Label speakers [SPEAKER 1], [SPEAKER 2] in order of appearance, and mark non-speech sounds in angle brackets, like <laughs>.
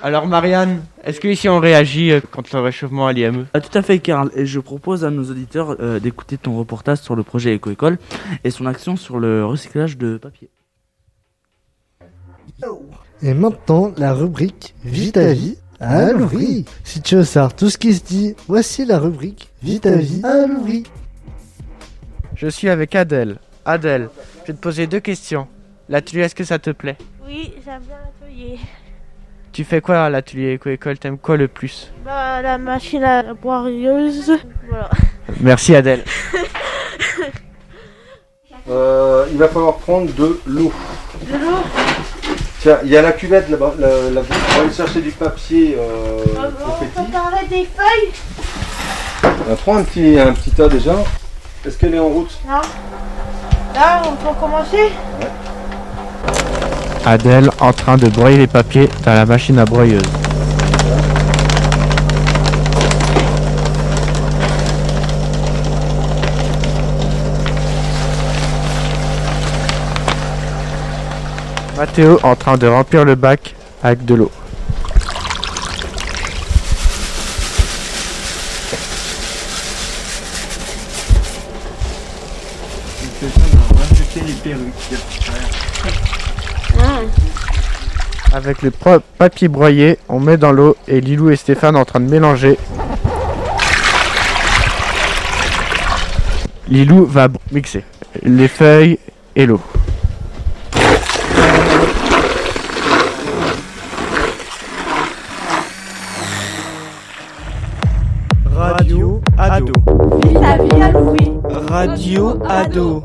[SPEAKER 1] Alors Marianne, est-ce que ici on réagit euh, contre le réchauffement à l'IME
[SPEAKER 2] Ah, tout à fait, Karl. Et je propose à nos auditeurs euh, d'écouter ton reportage sur le projet Éco-École et son action sur le recyclage de papier.
[SPEAKER 3] Et maintenant, la rubrique Vite à vie à l'ouvri. Si tu veux savoir tout ce qui se dit, voici la rubrique Vite à vie à l'ouvri.
[SPEAKER 1] Je suis avec Adèle. Adèle, je vais te poser deux questions. L'atelier, est-ce que ça te plaît?
[SPEAKER 4] Oui, j'aime bien l'atelier.
[SPEAKER 1] Tu fais quoi à l'atelier éco-école T'aimes quoi le plus?
[SPEAKER 4] Bah, la machine à boireuse. Voilà.
[SPEAKER 1] Merci Adèle. <laughs>
[SPEAKER 5] Euh, il va falloir prendre de l'eau.
[SPEAKER 4] De l'eau?
[SPEAKER 5] Tiens, il y a la cuvette là-bas. Là, là on va aller chercher du papier euh,
[SPEAKER 4] On
[SPEAKER 5] confetti.
[SPEAKER 4] peut parler des feuilles?
[SPEAKER 5] Euh, prends un petit, un petit tas déjà. Est-ce qu'elle est en route?
[SPEAKER 4] Non Là, on peut commencer?
[SPEAKER 1] Adèle en train de broyer les papiers dans la machine à broyeuse. Mathéo en train de remplir le bac avec de l'eau. Avec le papier broyé, on met dans l'eau et Lilou et Stéphane en train de mélanger. Lilou va mixer les feuilles et l'eau.
[SPEAKER 6] Radio Ado.
[SPEAKER 4] Vite à vie à Louis.
[SPEAKER 6] Radio Ado.